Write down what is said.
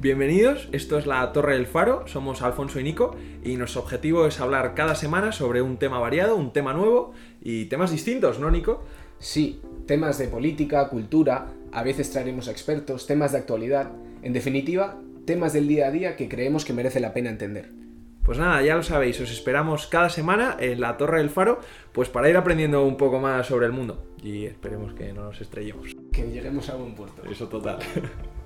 Bienvenidos, esto es la Torre del Faro, somos Alfonso y Nico y nuestro objetivo es hablar cada semana sobre un tema variado, un tema nuevo y temas distintos, ¿no, Nico? Sí, temas de política, cultura, a veces traeremos expertos, temas de actualidad, en definitiva, temas del día a día que creemos que merece la pena entender. Pues nada, ya lo sabéis, os esperamos cada semana en la Torre del Faro, pues para ir aprendiendo un poco más sobre el mundo y esperemos que no nos estrellemos. Que lleguemos a buen puerto. Eso total.